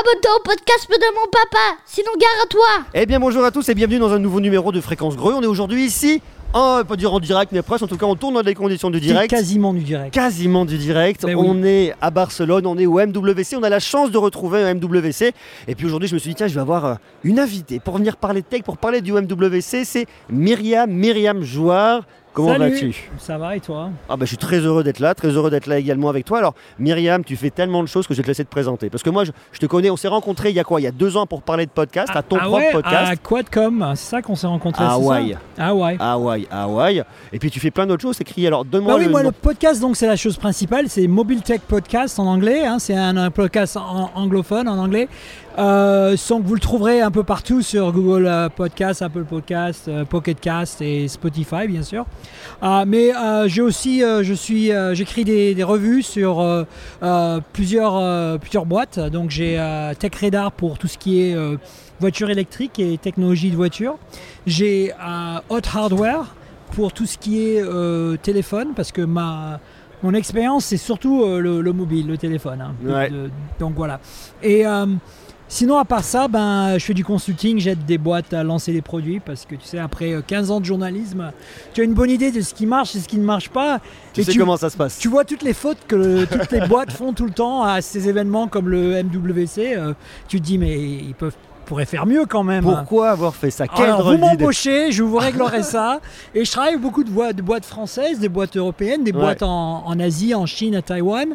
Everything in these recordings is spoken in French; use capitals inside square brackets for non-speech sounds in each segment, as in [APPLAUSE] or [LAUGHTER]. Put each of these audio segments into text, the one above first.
Abonne-toi au podcast de mon papa, sinon gare à toi Eh bien bonjour à tous et bienvenue dans un nouveau numéro de Fréquence Greux. On est aujourd'hui ici, en, pas dire en direct mais presque, en tout cas on tourne dans les conditions du direct. Quasiment du direct. Quasiment du direct. Ben oui. on est à Barcelone, on est au MWC, on a la chance de retrouver un MWC. Et puis aujourd'hui je me suis dit tiens je vais avoir euh, une invitée pour venir parler de tech, pour parler du MWC, c'est Myriam, Myriam Jouard. Comment vas-tu? Ça va et toi? Ah bah, je suis très heureux d'être là, très heureux d'être là également avec toi. Alors Myriam, tu fais tellement de choses que je vais te laisser te présenter. Parce que moi je, je te connais, on s'est rencontrés il y a quoi? Il y a deux ans pour parler de podcast, à ton ah propre ouais, podcast. À Quadcom, c'est ça qu'on s'est rencontrés. À ça? Hawaï. Ah ouais. Hawaï, Hawaï. Et puis tu fais plein d'autres choses, c'est écrit. Alors donne-moi Bah oui, le moi nom. le podcast donc c'est la chose principale, c'est Mobile Tech Podcast en anglais, hein, c'est un, un podcast en- anglophone en anglais. Euh, sans que vous le trouverez un peu partout sur Google euh, Podcast, Apple Podcast, euh, Pocket Cast et Spotify bien sûr. Ah, mais euh, j'ai aussi, euh, je suis, j'écris des, des revues sur plusieurs, plusieurs boîtes. Donc j'ai Tech Radar pour tout ce qui est voiture électrique et technologie de voiture. J'ai Hot Hardware pour tout ce qui est téléphone parce que ma mon expérience c'est surtout le, le mobile, le téléphone. hein. Ouais. De- donc voilà. Et euh, sinon à part ça, ben je fais du consulting, j'aide des boîtes à lancer des produits parce que tu sais après euh, 15 ans de journalisme, tu as une bonne idée de ce qui marche et ce qui ne marche pas. Tu et sais comment ça se passe tu vois toutes les fautes que le- toutes les boîtes font tout le temps à ces événements comme le MWC. euh, tu te dis mais ils peuvent pourraient faire mieux quand même. Pourquoi avoir fait ça? Quelle Alors, vous m'embauchez, je vous réglerai [LAUGHS] ça. Et je travaille beaucoup de, boîtes- de boîtes françaises, des boîtes européennes, des Ouais. boîtes en, en Asie, en Chine, à Taïwan,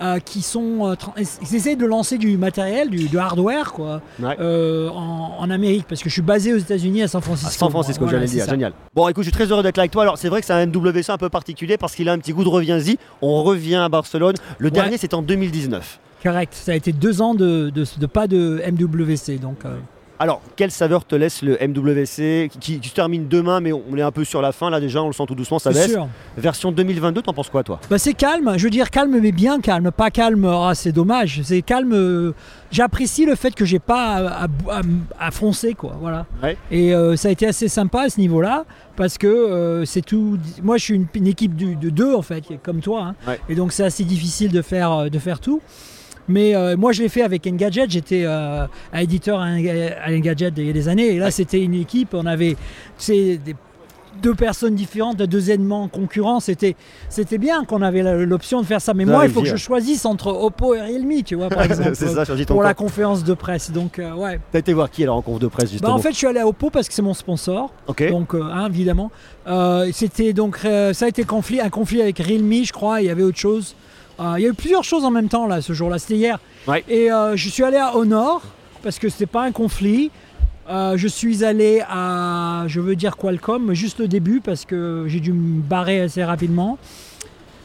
euh, qui sont. euh, ils essaient de lancer du matériel, du, du hardware, quoi, Ouais. euh, en, en Amérique, parce que je suis basé aux États-Unis, à San À Francisco. San Francisco, Voilà, j'allais dire, génial. Bon, écoute, je suis très heureux d'être là avec toi. Alors, c'est vrai que c'est un MWC un peu particulier parce qu'il a un petit goût de reviens-y. On revient à Barcelone. Le dernier, c'est en 2019. Correct. Ça a été deux ans de, de- de pas de MWC, donc. euh, Alors, quelle saveur te laisse le MWC qui, qui- se termine demain, mais on est un peu sur la fin là déjà, on le sent tout doucement, ça baisse. sûr. Version 2022, t'en penses quoi toi? Bah, c'est calme, je veux dire calme mais bien calme, pas calme, ah, c'est dommage, c'est calme. euh, J'apprécie le fait que j'ai pas à, à- à- à foncer quoi, voilà. Ouais. Et euh, ça a été assez sympa à ce niveau-là parce que euh, c'est tout. Moi, je suis une, une équipe de deux en fait, comme toi, hein. Ouais. et donc c'est assez difficile de faire de faire tout. Mais euh, moi, je l'ai fait avec Engadget. J'étais euh, un éditeur à Enga- à Engadget il y a des années. Et là, c'était une équipe. On avait des- deux personnes différentes, deux éléments concurrents. C'était c'était bien qu'on avait la- l'option de faire ça. Mais moi, il faut que je choisisse entre Oppo et Realme, tu vois, par [LAUGHS] exemple, C'est ça, pour la conférence de presse. Donc, euh, ouais. T'as été voir qui alors en conf de presse Bah, justement en fait, je suis allé à Oppo parce que c'est mon sponsor. Donc, euh, hein, évidemment. Euh, c'était donc, ça a été conflit, un conflit avec Realme, je crois. Il y avait autre chose. Euh, il y a eu plusieurs choses en même temps là, ce jour-là. C'était hier. Ouais. Et euh, je suis allé à Honor parce que c'était pas un conflit. Euh, je suis allé à, je veux dire Qualcomm, juste le début parce que j'ai dû me barrer assez rapidement.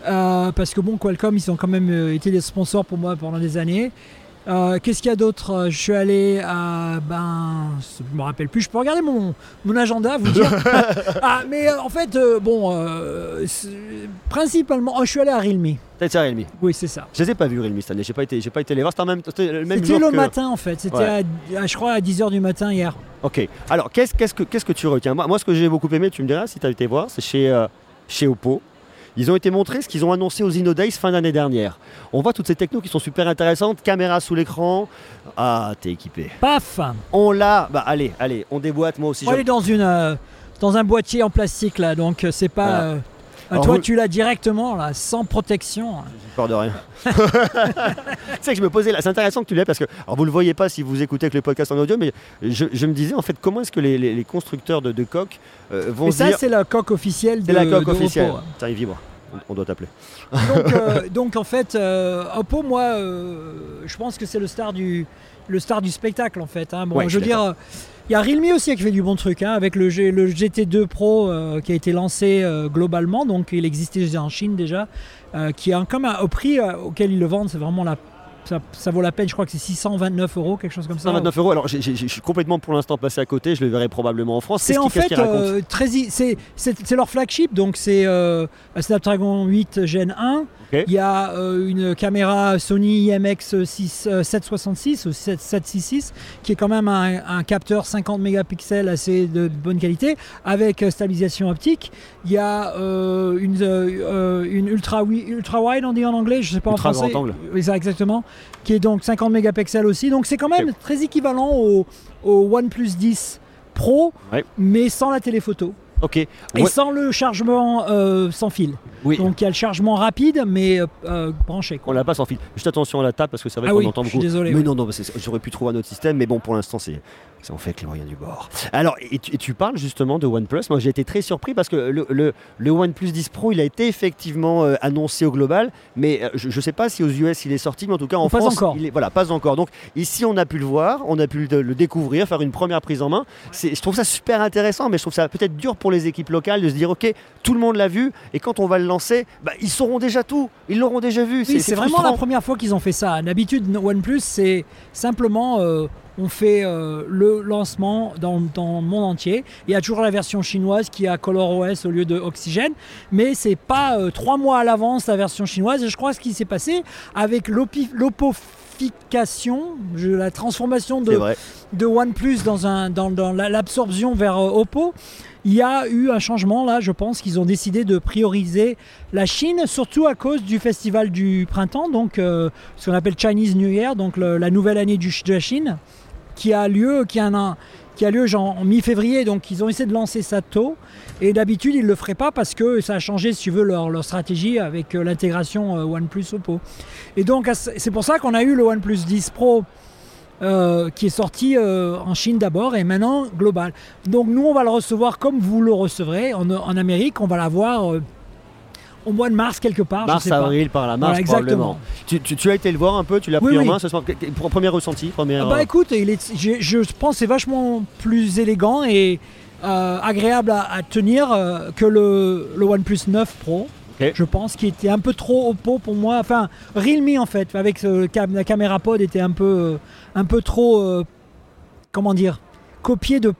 Euh, parce que bon, Qualcomm, ils ont quand même été des sponsors pour moi pendant des années. Euh, Qu'est-ce qu'il y a d'autre Euh, Je suis allé à. Ben. Je me rappelle plus. Je peux regarder mon, mon agenda, vous dire. [LAUGHS] ah, mais euh, en fait, bon. principalement. oh, je suis allé à Realme. T'as été à Realme. Oui, c'est ça. Je les ai pas vus Realme cette année, j'ai pas été, j'ai pas été les voir, c'était même, le même C'était le que- matin, en fait. C'était, Ouais. je crois, à 10h du matin hier. Ok. Alors, qu'est-ce, qu'est-ce que, qu'est-ce que tu retiens? Moi, moi, ce que j'ai beaucoup aimé, tu me diras si tu as été voir, c'est chez, chez Oppo. Ils ont été montrés ce qu'ils ont annoncé aux InnoDays fin d'année dernière. On voit toutes ces technos qui sont super intéressantes, caméra sous l'écran. Ah, t'es équipé. Paf On l'a. Bah allez, allez, on déboîte moi aussi. On j'aime- est dans, une, euh, dans un boîtier en plastique, là. Donc, euh, c'est pas. Voilà. euh, Alors, toi, vous- tu l'as directement, là, sans protection. J'ai peur de rien. [LAUGHS] tu sais que je me posais là, c'est intéressant que tu l'aies parce que, alors vous le voyez pas si vous écoutez avec le podcast en audio, mais je, je me disais en fait comment est-ce que les, les- les constructeurs de, de coques euh, vont Et ça, dire. c'est la coque officielle de C'est la coque de officielle. hein. Tiens, il vibre. On, doit t'appeler. donc, euh, [LAUGHS] donc, en fait, euh, Oppo, moi, euh, je pense que c'est le star du le star du spectacle en fait. hein. Bon, Ouais, je veux dire, euh, il y a Realme aussi qui fait du bon truc hein, avec le, G- le GT2 Pro euh, qui a été lancé euh, globalement, donc il existait en Chine déjà, euh, qui est un, comme au prix auquel ils le vendent, c'est vraiment la ça, ça vaut la peine. Je crois que c'est 629 euros, quelque chose comme ça. 129 euros. Alors je suis complètement pour l'instant passé à côté. Je le verrai probablement en France. C'est en fait euh, c'est leur flagship donc c'est euh, un Snapdragon 8 Gen 1. Ok. Il y a euh, une caméra Sony IMX 6, euh, 766 ou 7- 766 qui est quand même un, un capteur 50 mégapixels assez de bonne qualité avec euh, stabilisation optique. Il y a euh, une, une ultra, ultra wide on dit en anglais, je sais pas Ultra en français. grand angle. Oui, ça exactement. Qui est donc 50 mégapixels aussi. Donc c'est quand même très équivalent au, au OnePlus 10 Pro, Ouais. mais sans la téléphoto. Ok. Et Ouais. sans le chargement euh, sans fil. Oui. Donc il y a le chargement rapide, mais euh, euh, branché. Quoi. On l'a pas sans fil. Juste attention à la table parce que c'est vrai Ah qu'on oui, entend je suis beaucoup. désolé, Mais oui. non, non, j'aurais pu trouver un autre système, mais bon, pour l'instant, c'est. On fait avec les moyens du bord. Alors, et tu, et tu parles justement de OnePlus. Moi, j'ai été très surpris parce que le, le, le OnePlus 10 Pro, il a été effectivement euh, annoncé au global, mais euh, je ne sais pas si aux US il est sorti, mais en tout cas en Pas France, encore. il est voilà, pas encore. Donc ici, on a pu le voir, on a pu le, le découvrir, faire une première prise en main. Je trouve ça super intéressant, mais je trouve ça peut-être dur pour les équipes locales de se dire, ok, tout le monde l'a vu, et quand on va le lancer, bah, ils sauront déjà tout, ils l'auront déjà vu. Oui, c'est vraiment la première fois qu'ils ont fait ça. D'habitude, OnePlus, c'est simplement euh, on fait euh, le lancement dans, dans le monde entier. Il y a toujours la version chinoise qui a ColorOS au lieu de Oxygen, mais c'est pas euh, trois mois à l'avance la version chinoise. Et je crois ce qui s'est passé avec je- la transformation de, de OnePlus dans, un, dans, dans la- l'absorption vers euh, Oppo, il y a eu un changement là, je pense qu'ils ont décidé de prioriser la Chine, surtout à cause du festival du printemps, donc euh, ce qu'on appelle Chinese New Year, donc la nouvelle année du, de la Chine, qui a lieu, en mi-février, donc ils ont essayé de lancer ça tôt. Et d'habitude, ils ne le feraient pas parce que ça a changé, si tu veux, leur, leur stratégie avec euh, l'intégration euh, OnePlus Oppo. Et donc, c'est pour ça qu'on a eu le OnePlus 10 Pro euh, qui est sorti euh, en Chine d'abord et maintenant global. Donc nous, on va le recevoir comme vous le recevrez en, en Amérique. On va l'avoir euh, au mois de mars quelque part. je Mars, pas. avril, par là, mars Voilà, probablement. Tu, tu- tu as été le voir un peu, tu l'as Oui, pris en oui. main ce soir. Premier ressenti, première. Ah bah écoute, il est, j'ai- je pense que c'est vachement plus élégant et agréable à, à tenir que le, le OnePlus 9 Pro. Je pense qu'il était un peu trop Oppo pour moi. Enfin, Realme en fait, avec la caméra pod était un peu, euh, trop, euh, comment dire, copié de,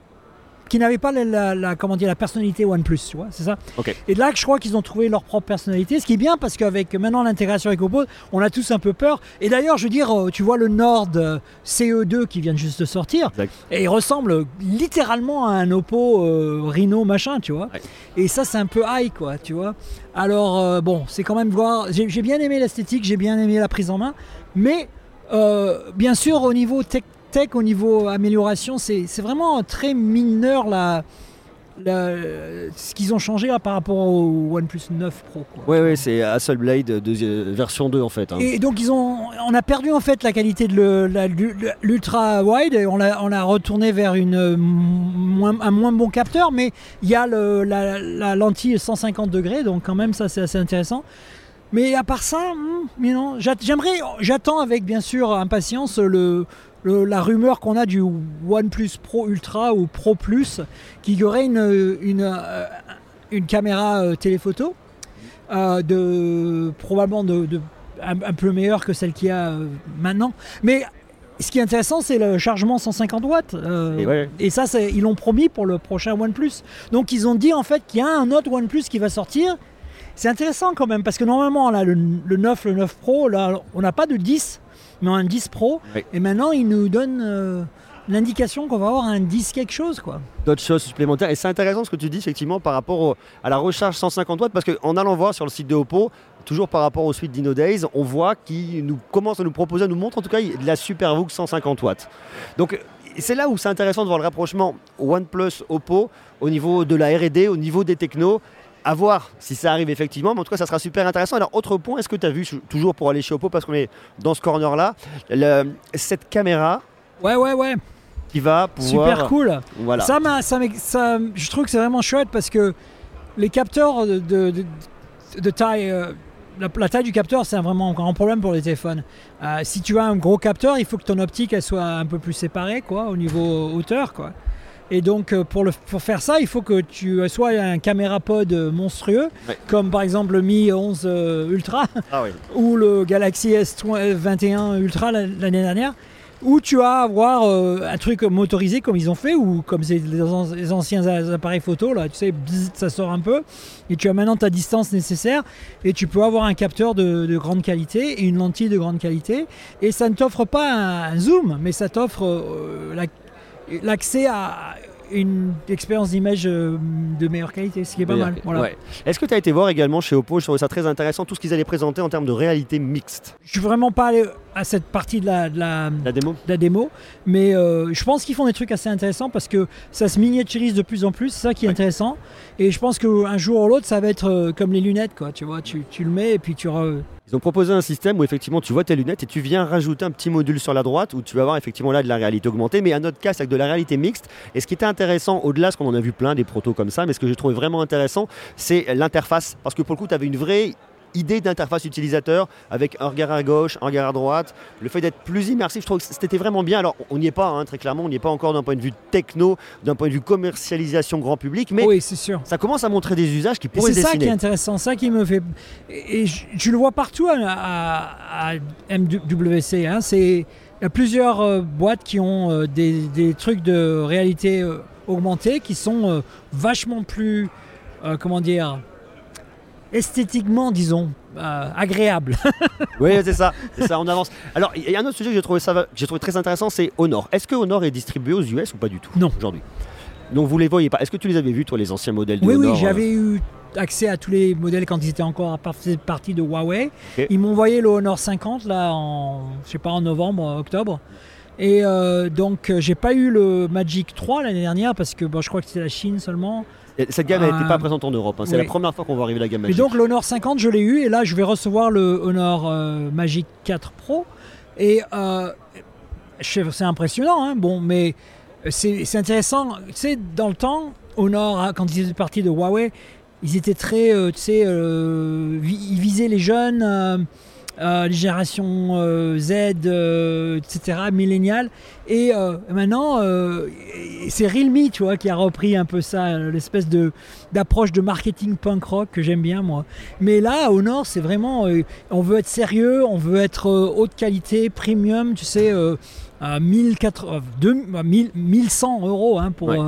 qui n'avait pas la, la- la- comment dire, la personnalité OnePlus, tu vois, c'est ça. Ok. Et là, je crois qu'ils ont trouvé leur propre personnalité, ce qui est bien parce qu'avec maintenant l'intégration avec Oppo, on a tous un peu peur. Et d'ailleurs, je veux dire, euh, tu vois le Nord euh, CE2 qui vient juste de sortir, Exact. et il ressemble littéralement à un Oppo euh, Reno machin, tu vois. Ouais. Et ça, c'est un peu high, quoi, tu vois. Alors, euh, bon, c'est quand même voir. J'ai bien aimé l'esthétique, j'ai bien aimé la prise en main, mais euh, bien sûr, au niveau tech, tech au niveau amélioration, c'est vraiment très mineur la, la- ce qu'ils ont changé là, par rapport au OnePlus 9 Pro. Oui, oui, c'est Hasselblad euh, deuxi- version 2 en fait. hein. Et donc ils ont, on a perdu en fait la qualité de l'ultra wide et on l'a, on a retourné vers une euh, moins, un moins bon capteur, mais il y a le- la, la lentille 150 degrés, donc quand même ça c'est assez intéressant. Mais à part ça, hmm, mais non, j'a- j'aimerais, j'attends avec bien sûr impatience le, le- la rumeur qu'on a du OnePlus Pro Ultra ou Pro Plus, qui aurait une, une, euh, une caméra euh, téléphoto euh, de probablement de, de- un, un peu meilleure que celle qu'il y a maintenant. Mais ce qui est intéressant, c'est le chargement 150 watts. euh, Et ouais. et ça, c'est- ils l'ont promis pour le prochain OnePlus. Donc ils ont dit en fait qu'il y a un autre OnePlus qui va sortir. C'est intéressant quand même parce que normalement là, le, le 9, le 9 Pro, là, on n'a pas de 10, mais un 10 Pro. Oui. Et maintenant, ils nous donnent euh, l'indication qu'on va avoir un 10 quelque chose quoi. D'autres choses supplémentaires. Et c'est intéressant ce que tu dis effectivement par rapport au- à la recharge 150 watts, parce qu'en allant voir sur le site de Oppo, toujours par rapport aux suites Dino Days, on voit qu'ils nous commencent à nous proposer, à nous montre en tout cas de la SuperVOOC 150 watts. Donc c'est là où c'est intéressant de voir le rapprochement OnePlus Oppo au niveau de la R&D, au niveau des technos. À voir si ça arrive effectivement, mais en tout cas ça sera super intéressant. Alors autre point, est-ce que tu as vu, toujours pour aller chez Oppo, parce qu'on est dans ce corner-là, cette caméra Ouais, ouais, ouais. qui va pouvoir... Super cool. Voilà. Ça, m'a- ça, ça- je trouve que c'est vraiment chouette parce que les capteurs de, de- de- de taille, euh, la, la taille du capteur, c'est un vraiment un grand problème pour les téléphones. Euh, si tu as un gros capteur, il faut que ton optique elle soit un peu plus séparée, quoi, au niveau hauteur, quoi. Et donc euh, pour, le, pour faire ça, il faut que tu sois un caméra pod monstrueux, comme par exemple le Mi 11 euh, Ultra Ah oui. [LAUGHS] ou le Galaxy S21 Ultra l'année dernière, où tu vas avoir euh, un truc motorisé comme ils ont fait, ou comme c'est les, an- les anciens appareils photo, là, tu sais, bzzz, ça sort un peu, et tu as maintenant ta distance nécessaire, et tu peux avoir un capteur de, de grande qualité et une lentille de grande qualité, et ça ne t'offre pas un, zoom, mais ça t'offre euh, la- l'accès à une expérience d'image euh, de meilleure qualité, ce qui est pas mal. Voilà. Ouais. Est-ce que tu as été voir également chez Oppo? Je trouvais ça très intéressant, tout ce qu'ils allaient présenter en termes de réalité mixte. Je suis vraiment pas allé à cette partie de la, de la, La démo? de la démo, mais euh, je pense qu'ils font des trucs assez intéressants parce que ça se miniaturise de plus en plus, c'est ça qui est Ouais. intéressant. Et je pense qu'un jour ou l'autre, ça va être euh, comme les lunettes, quoi. Tu vois, tu, tu le mets et puis tu. re- Ils ont proposé un système où effectivement tu vois tes lunettes et tu viens rajouter un petit module sur la droite où tu vas avoir effectivement là de la réalité augmentée, mais un autre cas avec de la réalité mixte. Et ce qui était intéressant, au-delà, ce qu'on en a vu plein des protos comme ça, mais ce que j'ai trouvé vraiment intéressant, c'est l'interface. Parce que pour le coup, tu avais une vraie idée d'interface utilisateur avec un regard à gauche, un regard à droite, le fait d'être plus immersif, je trouve que c'était vraiment bien. Alors on n'y est pas, hein, très clairement, on n'y est pas encore d'un point de vue techno, d'un point de vue commercialisation grand public, mais Oui, c'est sûr. ça commence à montrer des usages qui pourraient c'est ça qui est intéressant, ça qui me fait. Et, je le vois partout à, à- à MWC. hein, c'est il y a plusieurs euh, boîtes qui ont euh, des, des trucs de réalité euh, augmentée qui sont vachement plus, comment dire, esthétiquement, disons, euh, agréables. [LAUGHS] Oui, c'est ça, c'est ça, on avance. Alors, il y a un autre sujet que j'ai trouvé, ça, va- que j'ai trouvé très intéressant, c'est Honor. Est-ce que Honor est distribué aux US ou pas du tout Non. aujourd'hui? Donc vous les voyez pas. Est-ce que tu les avais vus, toi, les anciens modèles de Oui, Honor oui, euh, j'avais eu accès à tous les modèles quand ils étaient encore à par- partie de Huawei. Ils m'ont envoyé le Honor 50 là en, je sais pas, en novembre, octobre. Et euh, donc euh, j'ai pas eu le Magic 3 l'année dernière parce que bon, je crois que c'était la Chine seulement. Et Cette gamme n'était Euh, pas présente en Europe. hein. C'est oui. la première fois qu'on va arriver la gamme Et Magic. donc l'Honor 50 je l'ai eu et là je vais recevoir le Honor euh, Magic 4 Pro. Et euh, c'est impressionnant, hein, bon, mais c'est c'est intéressant. Tu sais, dans le temps, Honor, hein, quand ils étaient partis de Huawei, ils étaient très, euh, tu sais, euh, ils visaient les jeunes, euh, les générations euh, Z, euh, etc., milléniales. Et euh, maintenant, euh, c'est Realme, tu vois, qui a repris un peu ça, l'espèce de d'approche de marketing punk rock que j'aime bien, moi. Mais là, au Nord, c'est vraiment, on veut être sérieux, on veut être haute qualité, premium, tu sais, euh, à 1004, euh, deux- euh, 1000 1100 euros hein, pour, Ouais.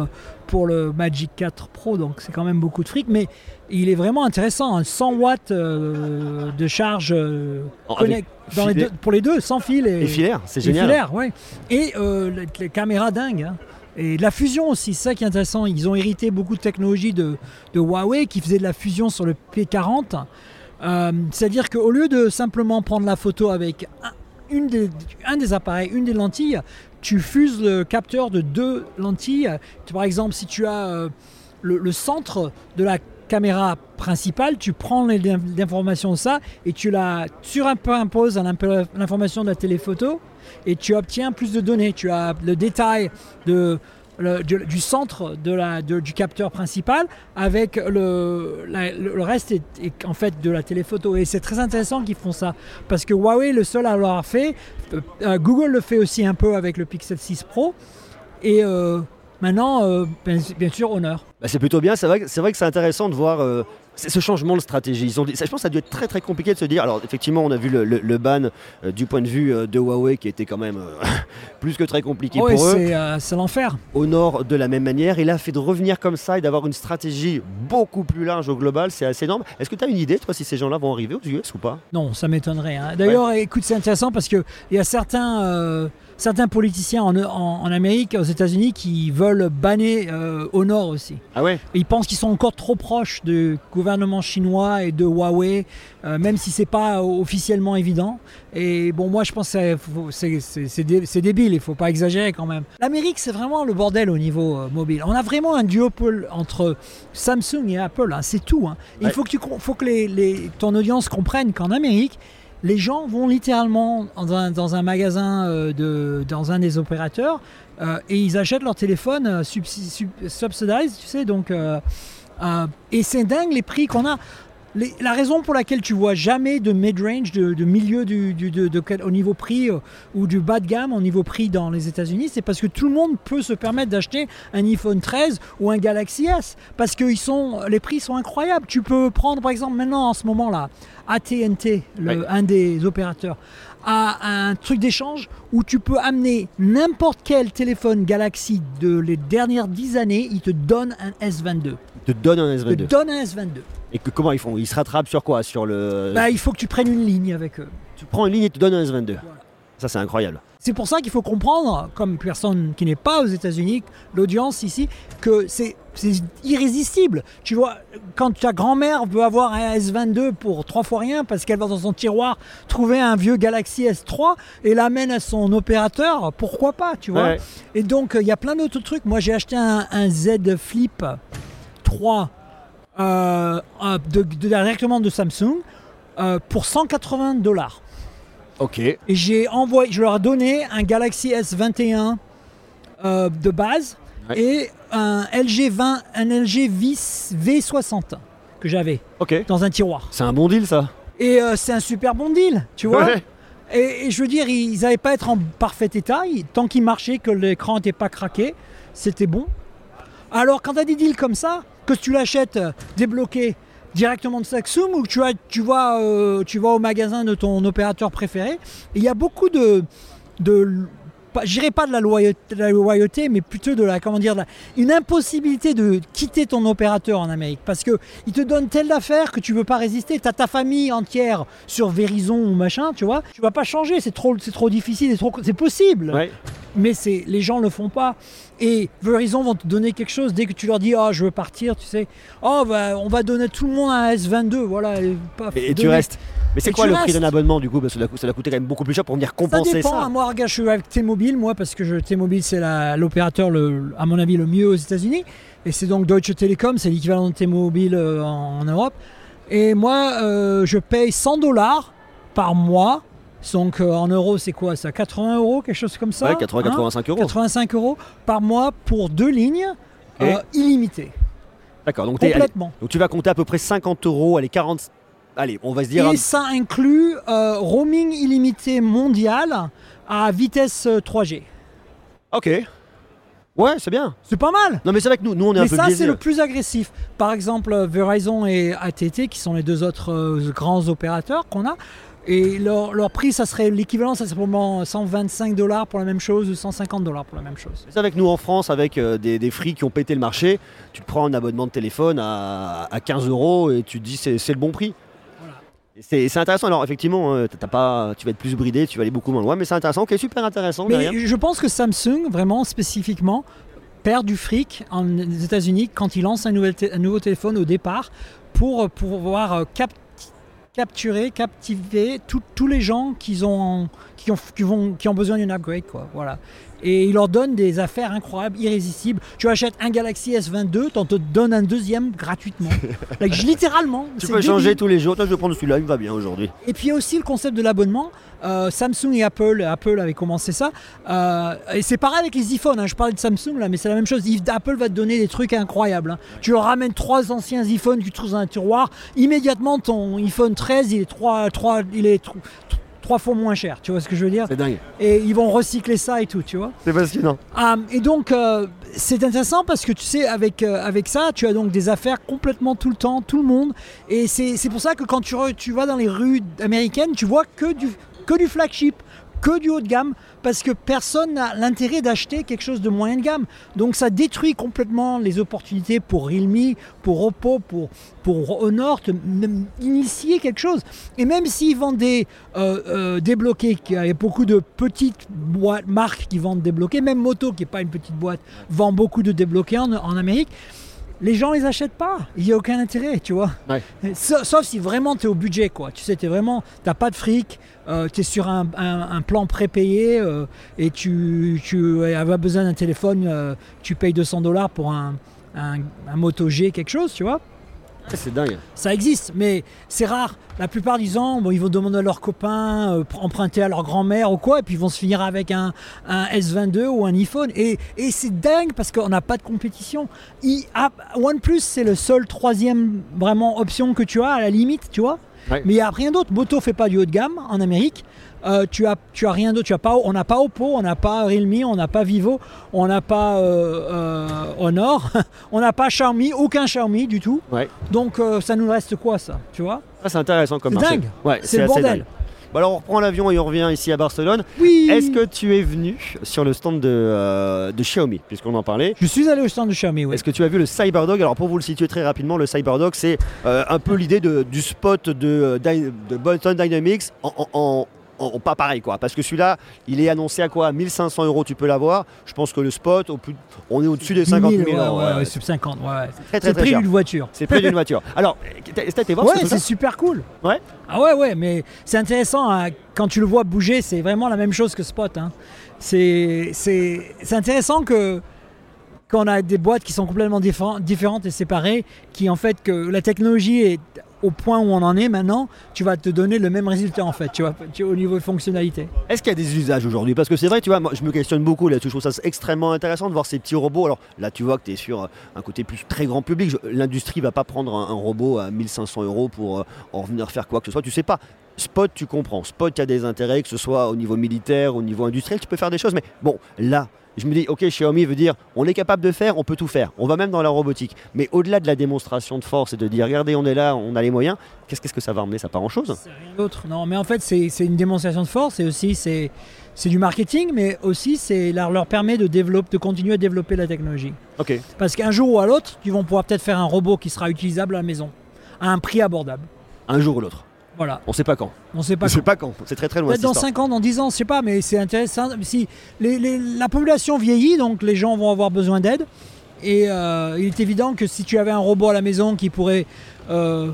Pour le Magic 4 Pro, donc c'est quand même beaucoup de fric, mais il est vraiment intéressant, hein, 100 watts euh, de charge euh, En- connect- dans les filet- deux- pour les deux, sans fil et, Et filaire, c'est et génial. filaire, ouais. Et euh, les, les caméras dingues. hein. Et de la fusion aussi, c'est ça qui est intéressant. Ils ont hérité beaucoup de technologies de, de Huawei qui faisait de la fusion sur le P40. Euh, C'est-à-dire qu'au lieu de simplement prendre la photo avec un, une des, un des appareils, une des lentilles, tu fuses le capteur de deux lentilles. Par exemple, si tu as euh, le, centre de la caméra principale, tu prends l'information de ça et tu la surimposes à l'information de la téléphoto et tu obtiens plus de données. Tu as le détail du, centre du capteur principal avec le, reste est, est en fait de la téléphoto. Et c'est très intéressant qu'ils font ça parce que Huawei est le seul à l'avoir fait. Euh, Google le fait aussi un peu avec le Pixel 6 Pro. Et euh, maintenant, euh, bien, sûr, Honor. Bah, c'est plutôt bien, c'est vrai, que- c'est vrai que c'est intéressant de voir ce changement de stratégie. Ils ont ça, je pense que ça a dû être très très compliqué de se dire. Alors effectivement, on a vu le, le- le ban euh, du point de vue euh, de Huawei qui était quand même euh, [LAUGHS] plus que très compliqué pour eux. c'est c'est l'enfer. Au nord de la même manière, et là fait de revenir comme ça et d'avoir une stratégie beaucoup plus large au global, c'est assez énorme. Est-ce que tu as une idée, toi, si ces gens-là vont arriver aux US ou pas? Non, ça m'étonnerait. hein. D'ailleurs, écoute, c'est intéressant parce qu'il y a certains, certains politiciens en, en- en Amérique, aux États-Unis, qui veulent banner euh, Honor aussi. Ah ouais ils pensent qu'ils sont encore trop proches du gouvernement chinois et de Huawei, euh, même si c'est pas officiellement évident. Et bon, moi, je pense que c'est- dé- débile, il faut pas exagérer quand même. L'Amérique, c'est vraiment le bordel au niveau euh, mobile. On a vraiment un duopole entre Samsung et Apple, hein, c'est tout. hein. Il Ouais. faut que, tu, faut que les, les- ton audience comprenne qu'en Amérique, les gens vont littéralement dans un, magasin, euh, de, dans un des opérateurs, euh, et ils achètent leur téléphone euh, tu sais, donc... euh, et c'est dingue les prix qu'on a. Les- la raison pour laquelle tu vois jamais de mid-range, de, de milieu du, du- de- de quel- au niveau prix euh, ou du bas de gamme au niveau prix dans les États-Unis, c'est parce que tout le monde peut se permettre d'acheter un iPhone 13 ou un Galaxy S parce que ils sont, les prix sont incroyables. Tu peux prendre par exemple maintenant en ce moment là AT&T, le- un des opérateurs, a un truc d'échange où tu peux amener n'importe quel téléphone Galaxy de les dernières 10 années, il te donne un S22. Te donne un Il te S22. donne un S22. Et que, comment ils font? Ils se rattrapent sur quoi? Sur le. Bah, il faut que tu prennes une ligne avec eux. Tu prends une ligne et tu donnes un S22. Ça, c'est incroyable. C'est pour ça qu'il faut comprendre, comme personne qui n'est pas aux États-Unis, l'audience ici, que c'est irrésistible. Tu vois, quand ta grand-mère veut avoir un S22 pour trois fois rien parce qu'elle va dans son tiroir trouver un vieux Galaxy S3 et l'amène à son opérateur, pourquoi pas, tu vois? Ouais. Et donc, il y a plein d'autres trucs. Moi, j'ai acheté un, un Z Flip 3 euh, euh, de- de- directement de Samsung euh, pour 180 dollars. Ok. Et j'ai envoyé, je leur ai donné un Galaxy S21 euh, de base Ouais. et un LG 20, un LG V, V60 que j'avais Ok. dans un tiroir. C'est un bon deal, ça. Et euh, c'est un super bon deal, tu vois. Ouais. Et, et je veux dire, ils n'avaient pas à être en parfait état. Ils- tant qu'ils marchaient, que l'écran n'était pas craqué, c'était bon. Alors, quand tu as des deals comme ça, que tu l'achètes euh, débloqué directement de Samsung ou tu, as, tu, vas, euh, tu vas au magasin de ton opérateur préféré, il y a beaucoup de dirais pas de la loyauté, de la loyauté, mais plutôt de la, comment dire, de la- une impossibilité de quitter ton opérateur en Amérique. Parce que il te donne telle affaire que tu veux pas résister. Tu as ta famille entière sur Verizon ou machin, tu vois. Tu vas pas changer, c'est trop, c'est trop difficile, c'est trop, c'est possible Ouais. mais c'est les gens le font pas et Verizon vont te donner quelque chose dès que tu leur dis ah je veux partir tu sais oh bah, on va donner tout le monde un S22 voilà et, paf, Et, et tu restes. Mais c'est quoi le prix d'un abonnement du coup? Parce que ça ça doit coûter quand même beaucoup plus cher pour venir ça compenser dépend ça. hein. moi regarde je suis avec T-Mobile moi parce que T-Mobile c'est l'opérateur à mon avis le mieux aux États-Unis et c'est donc Deutsche Telekom c'est l'équivalent de T-Mobile euh, en, en Europe et moi euh, je paye 100 dollars par mois donc euh, en euros c'est quoi ça? 80 euros quelque chose comme ça? Ouais, hein? 80-85 euros. 85 euros par mois pour deux lignes illimitées. D'accord. Donc, donc tu vas compter à peu près 50 euros. Allez, 40. Allez, on va se dire. Et ça inclut euh, roaming illimité mondial à vitesse euh, 3G. Ok. Ouais, c'est bien. C'est pas mal. Non, mais c'est vrai que nous, nous on est un Mais peu ça, c'est le plus agressif. Par exemple, euh, Verizon et ATT, qui sont les deux autres euh, grands opérateurs qu'on a, et leur, leur prix, ça serait l'équivalent, ça serait probablement 125 dollars pour la même chose ou 150 dollars pour la même chose. C'est avec nous en France, avec euh, des, des free qui ont pété le marché, tu te prends un abonnement de téléphone à, à 15 euros et tu te dis c'est c'est le bon prix. C'est intéressant. Alors effectivement, euh, pas, tu vas être plus bridé, tu vas aller beaucoup moins loin, mais c'est intéressant. Ok, super intéressant. Mais derrière. je pense que Samsung, vraiment spécifiquement, perd du fric en aux États-Unis quand il lance un, nouvel un nouveau téléphone au départ pour pouvoir euh, cap- capturer, captiver tous les gens qui ont, qui ont, qui vont, qui ont besoin d'une upgrade. Quoi, voilà. Et il leur donne des affaires incroyables, irrésistibles. Tu achètes un Galaxy S22, t'en te donne un deuxième gratuitement. [LAUGHS] Like, littéralement. tu peux changer tous les jours. Toi, je vais prendre celui-là, il va bien aujourd'hui. Et puis il y a aussi le concept de l'abonnement. Euh, Samsung et Apple, Apple avait commencé ça. Euh, et c'est pareil avec les iPhones. hein. Je parlais de Samsung là, mais c'est la même chose. Apple va te donner des trucs incroyables. hein. Tu leur ramènes trois anciens iPhones que tu trouves dans un tiroir. Immédiatement, ton iPhone 13, il est trois, trois, il est trois fois moins cher. Tu vois ce que je veux dire C'est dingue. Et ils vont recycler ça et tout, tu vois. C'est fascinant. Ah, et donc, euh, c'est intéressant parce que tu sais, avec, euh, avec ça, tu as donc des affaires complètement tout le temps, tout le monde. Et c'est pour ça que quand tu, re- tu vas dans les rues américaines, tu vois que du, que du flagship, que du haut de gamme, parce que personne n'a l'intérêt d'acheter quelque chose de moyen de gamme. Donc ça détruit complètement les opportunités pour Realme, pour Oppo, pour, pour Honor, initier quelque chose. Et même s'ils vendent des euh, euh, débloqués, qu'il y a beaucoup de petites boîtes, marques qui vendent débloqués, même Moto, qui n'est pas une petite boîte, vend beaucoup de débloqués en, en Amérique, les gens les achètent pas. Il n'y a aucun intérêt, tu vois. Ouais. Sauf si vraiment tu es au budget, quoi. Tu sais, tu vraiment, t'as pas de fric, tu es sur un, un- un plan prépayé euh, et tu, tu as besoin d'un téléphone, euh, tu payes 200 dollars pour un, un, un Moto G, quelque chose, tu vois. C'est dingue. Ça existe, mais c'est rare. La plupart du temps, ils vont demander à leurs copains, euh, pr- emprunter à leur grand-mère ou quoi, et puis ils vont se finir avec un, un S22 ou un iPhone. Et, c'est dingue parce qu'on n'a pas de compétition. OnePlus, c'est le seul troisième vraiment option que tu as à la limite, tu vois. Ouais. Mais il n'y a rien d'autre. Moto fait pas du haut de gamme en Amérique. Euh, tu as, tu as rien d'autre. Tu as pas, on n'a pas Oppo, on n'a pas Realme, on n'a pas Vivo, on n'a pas euh, euh, Honor, [LAUGHS] on n'a pas Xiaomi, aucun Xiaomi du tout. Ouais. Donc ça nous reste quoi ça, tu vois? Ça, c'est intéressant comme C'est dingue. Ouais, C'est le bordel. dingue. Bon, alors on reprend l'avion et on revient ici à Barcelone. Oui. Est-ce que tu es venu sur le stand de, euh, de Xiaomi, puisqu'on en parlait? Je suis allé au stand de Xiaomi, oui. Est-ce que tu as vu le Cyberdog? Alors pour vous le situer très rapidement, le Cyberdog c'est euh, un peu l'idée du spot de, euh, de Bolton Dynamics en, en- en- pas pareil quoi. Parce que celui-là, il est annoncé à quoi? 1500 euros, tu peux l'avoir. Je pense que le spot, au plus, on est au-dessus des 50 000 ouais, euros. ouais, ouais. ouais, sub 50, ouais, ouais. Très C'est très le prix d'une voiture. C'est le prix d'une voiture. [LAUGHS] Alors, t'as été voir Ouais, c'est super cool. Ouais. Ah ouais, ouais, mais c'est intéressant hein, quand tu le vois bouger, c'est vraiment la même chose que Spot. hein. C'est intéressant que qu'on a des boîtes qui sont complètement diffé- différentes et séparées, qui en fait que la technologie est au point où on en est maintenant, tu vas te donner le même résultat en fait, tu vois, au niveau de fonctionnalité. Est-ce qu'il y a des usages aujourd'hui? Parce que c'est vrai, tu vois, je me questionne beaucoup là-dessus. Je trouve ça extrêmement intéressant de voir ces petits robots. Alors là, tu vois que tu es sur euh, un côté plus très grand public. L'industrie va pas prendre un, un robot à 1500 euros pour euh, en venir faire quoi que ce soit. Tu sais pas. Spot, tu comprends. Spot, il y a des intérêts, que ce soit au niveau militaire, au niveau industriel, tu peux faire des choses. Mais bon, là, je me dis, ok, Xiaomi veut dire, on est capable de faire, on peut tout faire. On va même dans la robotique. Mais au-delà de la démonstration de force et de dire, regardez, on est là, on a les moyens, qu'est-ce que ça va emmener? Ça part en chose. C'est rien d'autre. Non, mais en fait, c'est une démonstration de force et aussi c'est du marketing, mais aussi c'est leur, leur permet de développer, de continuer à développer la technologie. Ok. Parce qu'un jour ou à l'autre, ils vont pouvoir peut-être faire un robot qui sera utilisable à la maison à un prix abordable. Un jour ou l'autre. Voilà, On sait pas quand. on sait pas. On sait pas quand. C'est très très loin. Peut-être dans histoire. 5 ans, dans 10 ans, je sais pas, mais c'est intéressant. Si les- les- la population vieillit, donc les gens vont avoir besoin d'aide. Et euh, il est évident que si tu avais un robot à la maison qui pourrait euh,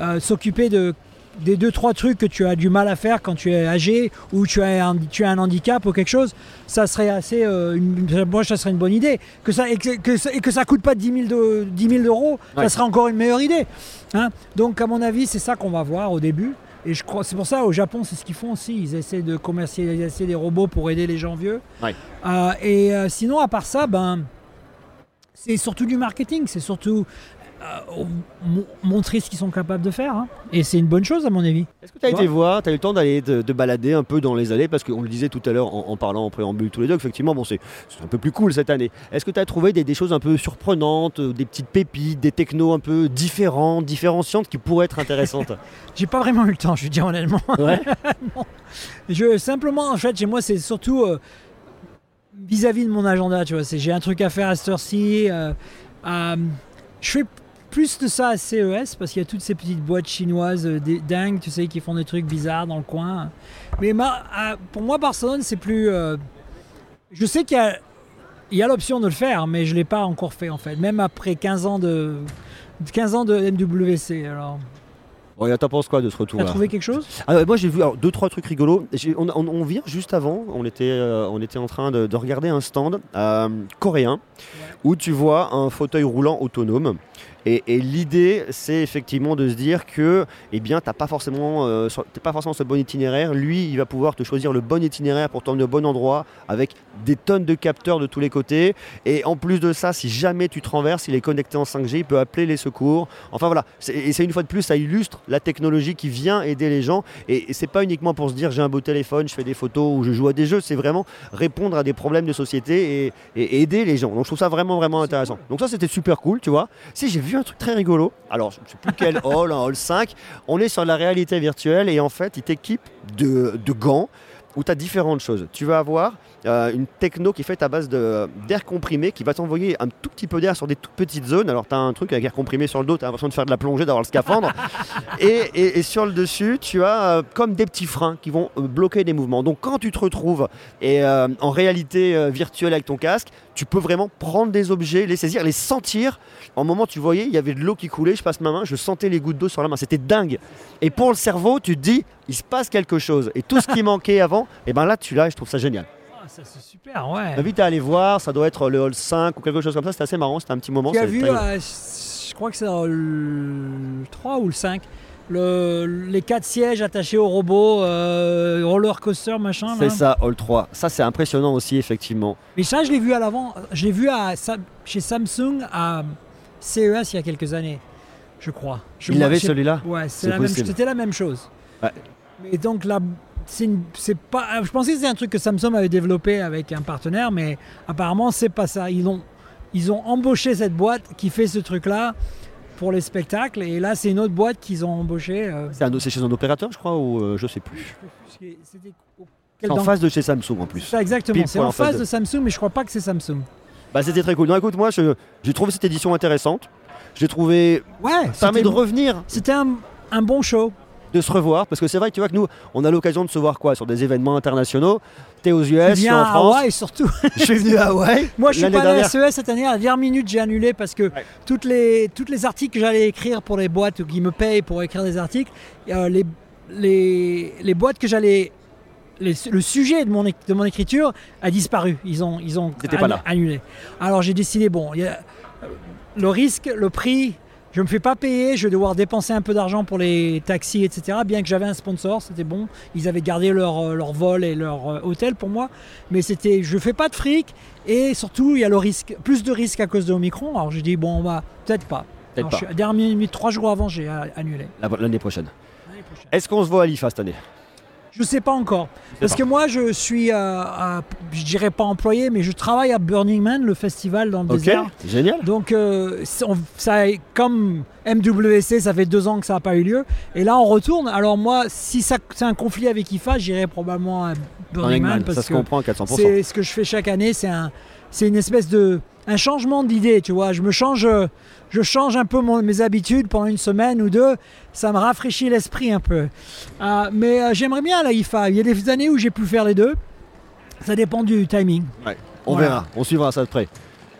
euh, s'occuper de, des deux trois trucs que tu as du mal à faire quand tu es âgé ou tu as un, tu as un handicap ou quelque chose, ça serait assez. euh, une, moi, ça serait une bonne idée. Que ça, et, que, que ça- et que ça coûte pas 10 000, de- 10 000 euros, Ouais. ça serait encore une meilleure idée. hein. Donc, à mon avis, c'est ça qu'on va voir au début. Et je crois, c'est pour ça au Japon, c'est ce qu'ils font aussi. Ils essaient de commercialiser des robots pour aider les gens vieux. Ouais. Euh, et euh, sinon, à part ça, ben, c'est surtout du marketing. C'est surtout montrer ce qu'ils sont capables de faire. hein. Et c'est une bonne chose, à mon avis. Est-ce que tu as été voir, tu as eu le temps d'aller te, te balader un peu dans les allées Parce qu'on le disait tout à l'heure en, en parlant en préambule tous les deux, effectivement, bon, c'est c'est un peu plus cool cette année. Est-ce que tu as trouvé des, des choses un peu surprenantes, euh, des petites pépites, des technos un peu différentes, différenciantes qui pourraient être intéressantes? [LAUGHS] J'ai pas vraiment eu le temps, je veux dire honnêtement. Ouais. [LAUGHS] Je simplement, en fait, chez moi, c'est surtout euh, vis-à-vis de mon agenda. Tu vois, c'est j'ai un truc à faire à cette heure-ci. euh, euh, je fais plus de ça à CES parce qu'il y a toutes ces petites boîtes chinoises euh, dingues, tu sais, qui font des trucs bizarres dans le coin. Mais ma- à- pour moi, Barcelone, c'est plus. euh, je sais qu'il y a, l'option de le faire, mais je l'ai pas encore fait en fait. Même après 15 ans de 15 ans de MWC. Alors, T'en penses quoi de ce retour t'as trouvé quelque chose? Ah moi j'ai vu alors, deux trois trucs rigolos. On, on- on vient juste avant, on était, euh, on était en train de, de regarder un stand euh, coréen où tu vois un fauteuil roulant autonome. Et, l'idée, c'est effectivement de se dire que, eh bien, pas forcément, euh, pas forcément le bon itinéraire. Lui, il va pouvoir te choisir le bon itinéraire pour t'emmener au bon endroit, avec des tonnes de capteurs de tous les côtés. Et en plus de ça, si jamais tu te renverses, il est connecté en 5G, il peut appeler les secours. Enfin voilà, et c'est une fois de plus, ça illustre la technologie qui vient aider les gens. Et, et c'est pas uniquement pour se dire j'ai un beau téléphone, je fais des photos ou je joue à des jeux, c'est vraiment répondre à des problèmes de société et, et aider les gens. Donc je trouve ça vraiment vraiment intéressant. Donc ça c'était super cool, tu vois. Si j'ai vu un truc très rigolo, alors je sais plus quel [LAUGHS] hall, un hall 5, on est sur la réalité virtuelle et en fait il t'équipe de, de gants où tu as différentes choses. Tu vas avoir euh, une techno qui est faite à base de- d'air comprimé qui va t'envoyer un tout petit peu d'air sur des toutes petites zones. Alors tu as un truc avec air comprimé sur le dos, tu as l'impression de faire de la plongée, d'avoir le scaphandre. [LAUGHS] et, et- et sur le dessus, tu as euh, comme des petits freins qui vont euh, bloquer des mouvements. Donc quand tu te retrouves et, euh, en réalité euh, virtuelle avec ton casque, tu peux vraiment prendre des objets, les saisir, les sentir. En moment, tu voyais, il y avait de l'eau qui coulait, je passe ma main, je sentais les gouttes d'eau sur la main. C'était dingue. Et pour le cerveau, tu te dis, il se passe quelque chose. Et tout ce qui [LAUGHS] manquait avant, et ben là, tu l'as je trouve ça génial. Ah, ça c'est super, ouais. J'invite à aller voir, ça doit être le hall 5 ou quelque chose comme ça, c'était assez marrant, c'était un petit moment. Tu as c'est vu, euh, je crois que c'est dans le 3 ou le 5, le- les quatre sièges attachés au robot, euh, roller coaster, machin. C'est ça, Hall 3. Ça, c'est impressionnant aussi, effectivement. Mais ça, je l'ai vu à l'avant. Je l'ai vu à, chez Samsung à CES il y a quelques années, je crois. Je Il avait celui-là Ouais, c'est C'est c'était la même chose. Ouais. Mais donc là, c'est c'est pas. Je pensais que c'était un truc que Samsung avait développé avec un partenaire, mais apparemment c'est pas ça. Ils ont, ils ont embauché cette boîte qui fait ce truc-là pour les spectacles, et là c'est une autre boîte qu'ils ont embauché. euh, C'est c'est chez un opérateur, je crois, ou euh, je sais plus. c'était- C'est en face de chez Samsung en plus. Ça, exactement. C'est en en face de- de Samsung, mais je crois pas que c'est Samsung. Bah, c'était très cool. Non, écoute, moi, j'ai trouvé cette édition intéressante. J'ai trouvé. Ouais. Ça permet de revenir. C'était un, un bon show. De se revoir, parce que c'est vrai que tu vois que nous, on a l'occasion de se voir quoi sur des événements internationaux. T'es aux US, Tu je suis en à France. Hawaï surtout. [LAUGHS] Je suis venu à Hawaï. [LAUGHS] Moi, je suis pas allé à dernière. CES cette année. À la dernière minute, j'ai annulé parce que Ouais. toutes les, toutes les articles que j'allais écrire pour les boîtes qui me payent pour écrire des articles, euh, les, les, les boîtes que j'allais. les- le sujet de mon, de mon écriture a disparu. Ils ont, ils ont pas là. annulé. Alors j'ai décidé, bon, il y a, le risque, le prix, je ne me fais pas payer, je vais devoir dépenser un peu d'argent pour les taxis, etc. Bien que j'avais un sponsor, c'était bon. Ils avaient gardé leur, euh, leur vol et leur euh, hôtel pour moi. Mais c'était, je fais pas de fric et surtout il y a le risque, plus de risques à cause de Omicron. Alors j'ai dit bon bah peut-être pas. Peut-être pas. je minute, trois jours avant, j'ai euh, annulé. La- L'année prochaine. L'année prochaine. Est-ce qu'on se voit à l'IFA cette année? Je sais pas encore. Parce pas. que moi, je suis, euh, à- je dirais pas employé, mais je travaille à Burning Man, le festival dans le Ok, désert. génial. Donc, euh, on- ça, comme MWC, ça fait deux ans que ça n'a pas eu lieu. Et là, on retourne. Alors, moi, si ça- c'est un conflit avec IFA, j'irai probablement à Burning Man. Parce ça se que comprend à 400%. c'est ce que je fais chaque année. C'est un, c'est une espèce de un changement d'idée, tu vois. Je me change, euh, je change un peu mon- mes habitudes pendant une semaine ou deux. Ça me rafraîchit l'esprit un peu. Euh, mais euh, j'aimerais bien la IFA. Il y a des années où j'ai pu faire les deux. Ça dépend du timing. On Voilà. verra, on suivra ça de près.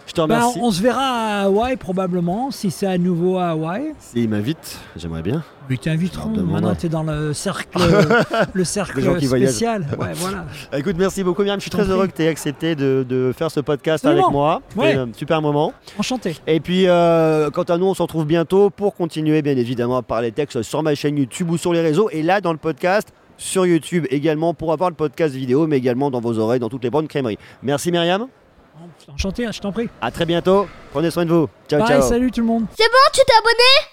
Je te remercie. on se verra à Hawaï probablement, si c'est à nouveau à Hawaï. S'il m'invite, j'aimerais bien. T'inviteront. Je leur demanderai. Maintenant, tu es dans le cercle, [LAUGHS] le cercle gens qui spécial. [LAUGHS] Ouais, voilà. Écoute, merci beaucoup, Myriam. Je suis très heureux que tu aies accepté de, de faire ce podcast Absolument. avec moi. Ouais. C'était un super moment. Enchanté. Et puis, euh, quant à nous, on se retrouve bientôt pour continuer, bien évidemment, à parler texte sur ma chaîne YouTube ou sur les réseaux. Et là, dans le podcast, sur YouTube également, pour avoir le podcast vidéo, mais également dans vos oreilles, dans toutes les bonnes crèmeries. Merci, Myriam. Enchanté, je t'en prie. À très bientôt. Prenez soin de vous. Ciao, Bye, ciao. salut tout le monde. C'est bon, tu t'es abonné?